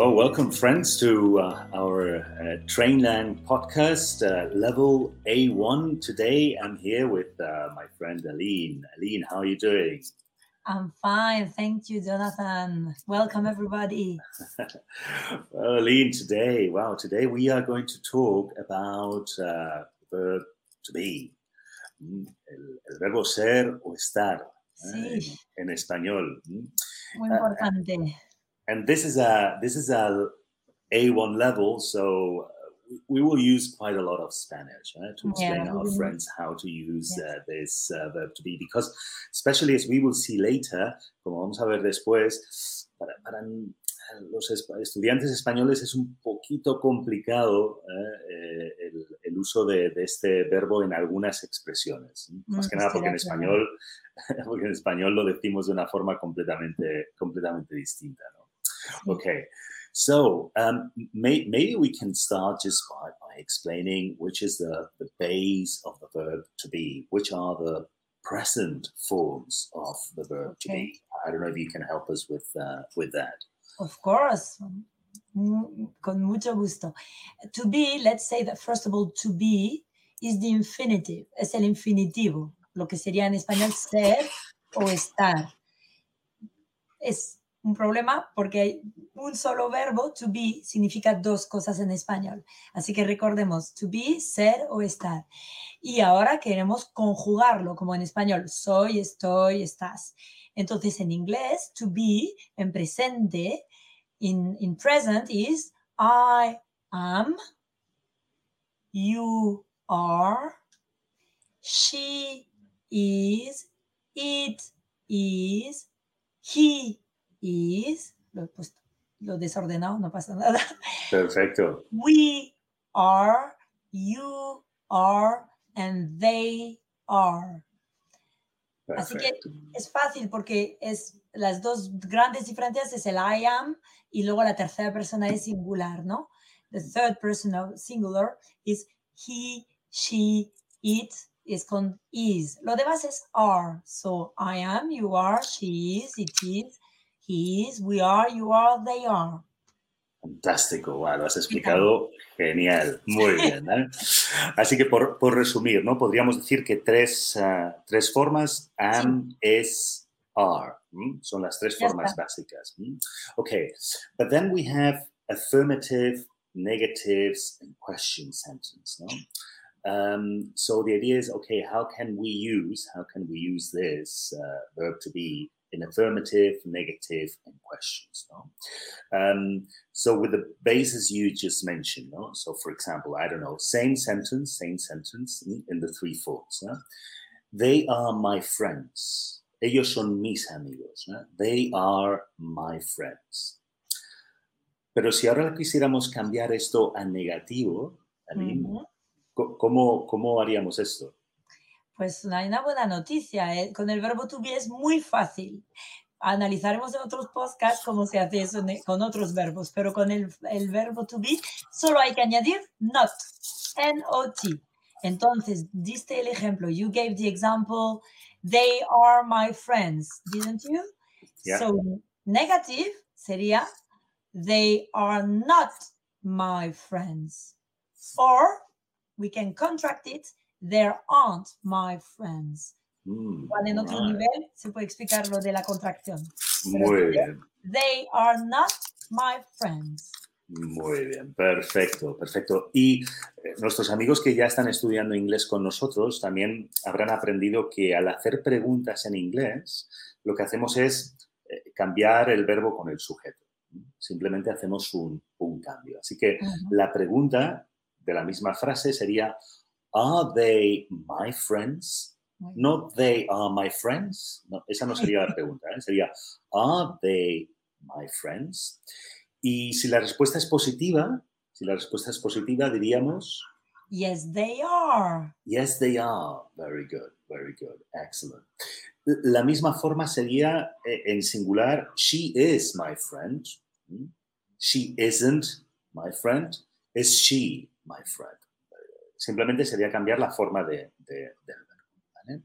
Well, welcome, friends, to uh, our uh, Trainland podcast, uh, level A1. Today, I'm here with uh, my friend Aline. Aline, how are you doing? I'm fine. Thank you, Jonathan. Welcome, everybody. well, Aline, today, wow, today we are going to talk about uh, verb to be. Mm, El, el verbo ser o estar eh, Sí, en, en español. Mm. muy Ah, importante. And this is a this is a A1 level, so uh, we will use quite a lot of Spanish eh, to Yeah, explain our we will. friends how to use Yes. uh, this uh, verb to be, because especially as we will see later, como vamos a ver después, para, para los es- estudiantes españoles es un poquito complicado eh, eh, el, el uso de, de este verbo en algunas expresiones. Más Mm, que nada porque en español, porque en español lo decimos de una forma completamente, completamente distinta. ¿no? Okay, so um, may, maybe we can start just by, by explaining which is the, the base of the verb to be, which are the present forms of the verb to be. I don't know if you can help us with uh, with that. Of course. Mm, Con mucho gusto. To be, let's say that first of all, to be is the infinitive, es el infinitivo, lo que sería en español ser o estar. Es un problema porque hay un solo verbo, to be, significa dos cosas en español. Así que recordemos, to be, ser o estar. Y ahora queremos conjugarlo como en español, soy, estoy, estás. Entonces en inglés, to be, en presente, in, in present is I am, you are, she is, it is, he is, lo, he puesto- lo desordenado, no pasa nada. Perfecto. We are, you are, and they are. Así que es fácil porque es las dos grandes diferencias es el I am y luego la tercera persona es singular, ¿no? The third person of singular is he, she, it is con is. Lo demás es are. So I am, you are, she is, it is, he is, we are, you are, they are. Fantástico, wow, lo has explicado genial, muy bien. ¿eh? Así que por, por resumir, ¿no? Podríamos decir que tres, ah, tres formas, am, es, are. Son las tres formas básicas. Okay, but then we have affirmative, negatives, and question sentence, ¿no? Um, so the idea is, okay, how can we use, how can we use this uh, verb to be in affirmative, negative, and questions, no? Um, so with the bases you just mentioned, no? So for example, I don't know, same sentence, same sentence mm, in the three forms. ¿no? They are my friends. Ellos son mis amigos. ¿no? They are my friends. Pero si ahora quisiéramos cambiar esto a negativo, Aline, Ujú. co- ¿cómo, ¿cómo haríamos esto? Pues hay una buena noticia. ¿eh? Con el verbo to be es muy fácil. Analizaremos en otros podcasts cómo se hace eso en- con otros verbos, pero con el, el verbo to be solo hay que añadir not, N-O-T. Entonces, diste el ejemplo. You gave the example, they are my friends, didn't you? Yeah. So, negative sería, they are not my friends. Or, we can contract it, they aren't my friends. Mm, Igual en otro nivel se puede explicar lo de la contracción. Muy bien. They are not my friends. Muy bien, perfecto, perfecto. Y eh, nuestros amigos que ya están estudiando inglés con nosotros también habrán aprendido que al hacer preguntas en inglés, lo que hacemos es eh, cambiar el verbo con el sujeto. Simplemente hacemos un, un cambio. Así que la pregunta de la misma frase sería, ¿Are they my friends? Muy bien. No, they are my friends. No, esa no sería la pregunta. ¿eh? Sería, ¿Are they my friends? Y si la respuesta es positiva, si la respuesta es positiva, diríamos, Yes, they are. yes, they are. Very good, very good, excellent. La misma forma sería eh, en singular, she is my friend. ¿Mm? She isn't my friend. Is she my friend? Simplemente sería cambiar la forma de, de- del verbo.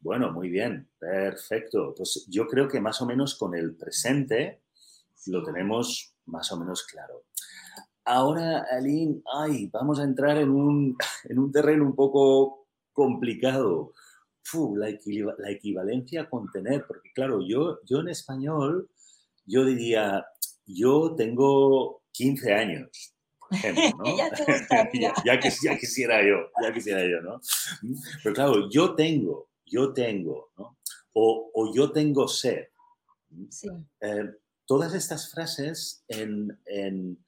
Bueno, muy bien, perfecto. Pues yo creo que más o menos con el presente lo tenemos más o menos claro. Ahora, Aline, ay, vamos a entrar en un, en un terreno un poco complicado. la, la, equivalencia con tener, porque claro, yo, yo en español, yo diría, yo tengo 15 años, por ejemplo, ¿no? ya, ya, ya, quisiera yo, ya quisiera yo, ¿no? Pero claro, yo tengo, yo tengo, ¿no? O, o yo tengo sed. Sí. Eh, todas estas frases, en, en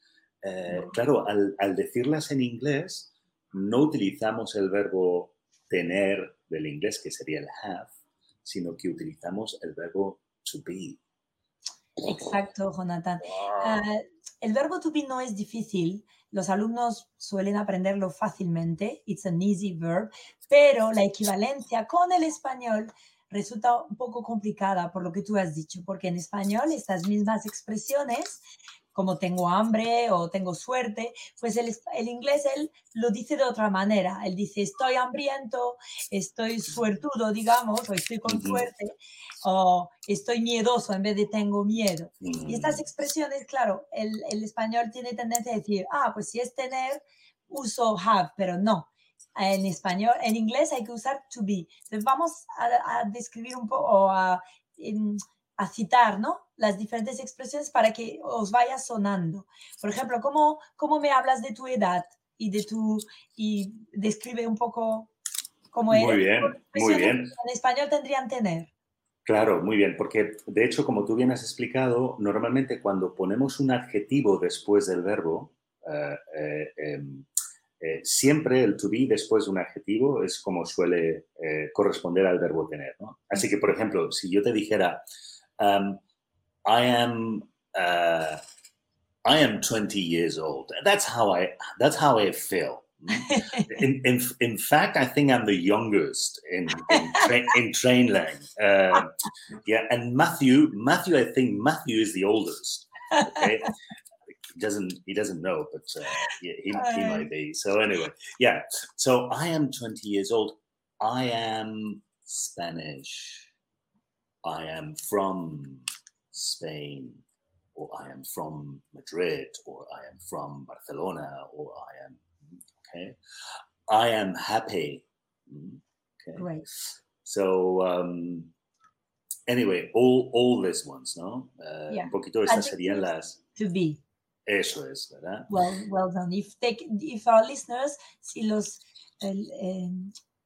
eh, claro, al, al, decirlas en inglés, no utilizamos el verbo tener del inglés, que sería el have, sino que utilizamos el verbo to be. Exacto, Jonathan. Uh, el verbo to be no es difícil. Los alumnos suelen aprenderlo fácilmente. It's an easy verb. Pero la equivalencia con el español resulta un poco complicada por lo que tú has dicho, porque en español estas mismas expresiones como tengo hambre o tengo suerte, pues el, el, inglés él lo dice de otra manera. Él dice estoy hambriento, estoy suertudo, digamos, o estoy con suerte, o estoy miedoso en vez de tengo miedo. Y estas expresiones, claro, el, el español tiene tendencia a decir, ah, pues si es tener, uso have, pero no en español, en inglés hay que usar to be. Entonces vamos a, a describir un poco, o a, a citar, ¿no? Las diferentes expresiones para que os vaya sonando. Por ejemplo, ¿cómo, cómo me hablas de tu edad y de tu y describe un poco cómo es? Muy bien, muy bien. En español tendrían tener. Claro, muy bien, porque de hecho, como tú bien has explicado, normalmente cuando ponemos un adjetivo después del verbo, eh, eh, em, eh, siempre el to be después de un adjetivo es como suele corresponder al verbo tener. ¿no? Así que, por ejemplo, si yo te dijera, um, I am uh, I am 20 years old. That's how I that's how I feel. in, in, in fact, I think I'm the youngest in in, tra- in Trainlang. Uh, yeah, and Matthew Matthew, I think Matthew is the oldest. Okay. he doesn't he doesn't know, but uh, yeah, he, he might be. So anyway, yeah. So I am 20 years old. I am Spanish. I am from Spain, or I am from Madrid, or I am from Barcelona, or I am, okay, I am happy. Okay. Right. So, um, anyway, all, all these ones, ¿no? Uh, yeah. Un poquito estas serían las. To be. Eso es, ¿verdad? Well, well done. If, they, if our listeners, si los eh,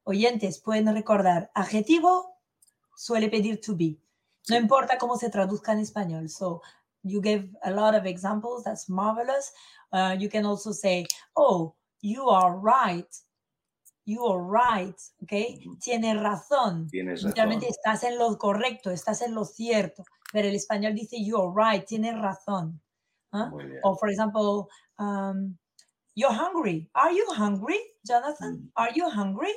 oyentes pueden recordar adjetivo, suele pedir to be. No importa cómo se traduzca en español. So you gave a lot of examples. That's marvelous. Uh, you can also say, oh, you are right. You are right. Okay. Tienes razón. Tienes razón. Realmente estás en lo correcto, estás en lo cierto. Pero el español dice, you are right. Tienes razón. ¿Ah? O, for example, um, you're hungry. Are you hungry, Jonathan? Mm. Are you hungry?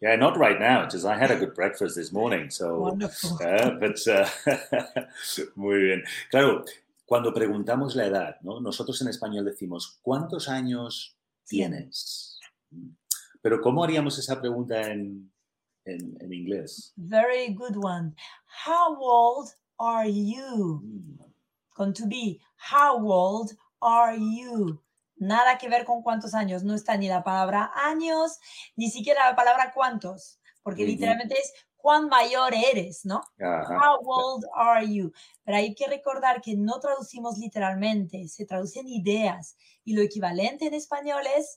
Yeah, not right now, because I had a good breakfast this morning. So, Wonderful. Uh, but, uh, muy bien. Claro, cuando preguntamos la edad, ¿no? Nosotros en español decimos, ¿cuántos años tienes? Pero ¿cómo haríamos esa pregunta en, en, en inglés? Very good one. How old are you? Mm. Con to be, how old are you? Nada que ver con cuántos años. No está ni la palabra años, ni siquiera la palabra cuántos, porque literalmente es cuán mayor eres, ¿no? How old are you? Pero hay que recordar que no traducimos literalmente, se traducen ideas y lo equivalente en español es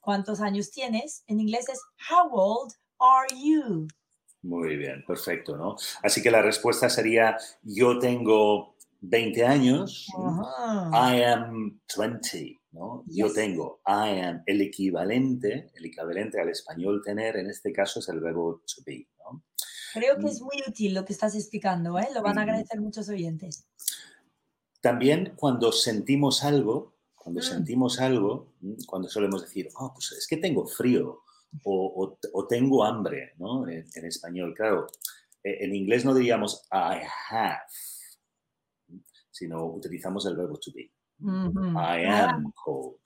cuántos años tienes. En inglés es how old are you? Muy bien, perfecto, ¿no? Así que la respuesta sería yo tengo 20 años. I am 20. ¿No? Yo tengo, I am, el equivalente, el equivalente al español tener, en este caso es el verbo to be, ¿no? Creo que es muy útil lo que estás explicando, ¿eh? Lo van a agradecer muchos oyentes. También cuando sentimos algo, cuando mm. sentimos algo, cuando solemos decir, oh, pues es que tengo frío o, o, tengo hambre, ¿no? En, en, español, claro. E, en inglés no diríamos I have, sino utilizamos el verbo to be. Mm-hmm. I am cold.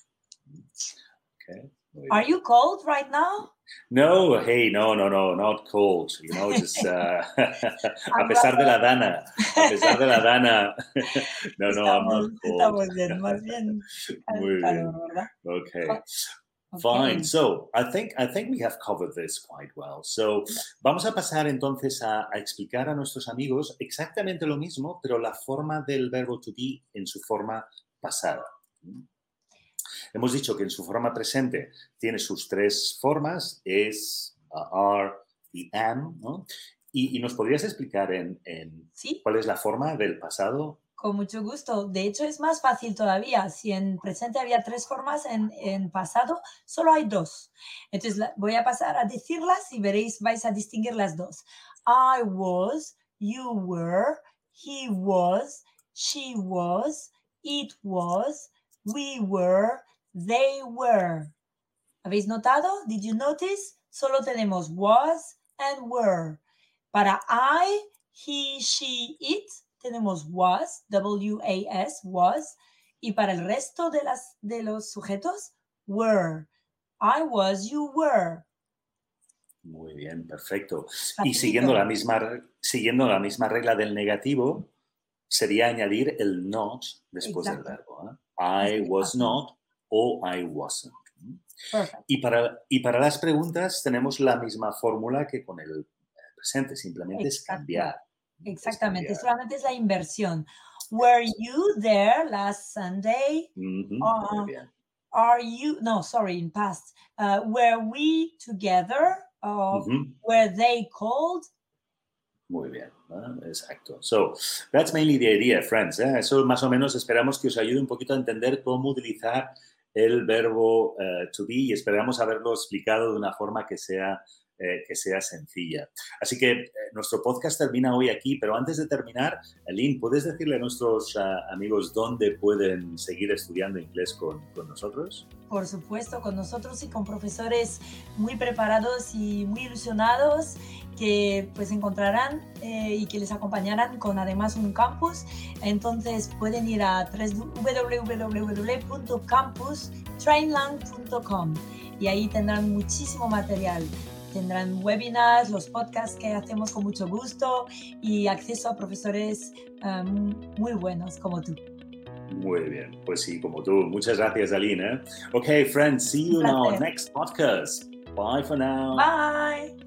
Okay. Are you cold right now? No, hey, no, no, no, not cold. You know, just uh, a pesar de la dana, a pesar de la dana. no, no, I'm not cold. Estamos bien, más bien. Muy bien. Okay. Ok. Fine. So I think I think we have covered this quite well. So vamos a pasar entonces a, a explicar a nuestros amigos exactamente lo mismo, pero la forma del verbo to be en su forma pasada. Hemos dicho que en su forma presente tiene sus tres formas, es, are y am, ¿no? Y, y nos podrías explicar en, en Sí, cuál es la forma del pasado. con mucho gusto. De hecho, es más fácil todavía. Si en presente había tres formas, en, en pasado solo hay dos. Entonces la- voy a pasar a decirlas y veréis, vais a distinguir las dos. I was, you were, he was, she was, it was, we were, they were. ¿Habéis notado? Did you notice? Solo tenemos was and were. Para I, he, she, it, tenemos was, W-A-S, was. Y para el resto de, las, de los sujetos, were. I was, you were. Muy bien, perfecto. Y siguiendo la misma, siguiendo la misma regla del negativo, sería añadir el not después del Exacto. verbo. ¿eh? I was not o I wasn't. Perfect. Y para, y para las preguntas tenemos la misma fórmula que con el presente, simplemente es cambiar. Exactamente. cambiar. Solamente es la inversión. Were you there last Sunday? Ah, muy bien. Are you, no, sorry, in past. Uh, were we together? Or Ujú, were they called? Muy bien, exacto. So, that's mainly the idea, friends. ¿eh? Eso más o menos esperamos que os ayude un poquito a entender cómo utilizar el verbo eh, to be y esperamos haberlo explicado de una forma que sea, eh, que sea sencilla. Así que eh, nuestro podcast termina hoy aquí, pero antes de terminar, Lynn, ¿puedes decirle a nuestros ah, amigos dónde pueden seguir estudiando inglés con, con nosotros? Por supuesto, con nosotros y con profesores muy preparados y muy ilusionados que pues encontrarán eh, y que les acompañarán con además un campus. Entonces pueden ir a www.campustrainlang.com y ahí tendrán muchísimo material. Tendrán webinars, los podcasts que hacemos con mucho gusto y acceso a profesores eh, muy buenos como tú. Muy bien, pues sí, como tú. Muchas gracias, Aline. ¿eh? Okay, friends, see you in our next podcast. Bye for now. Bye.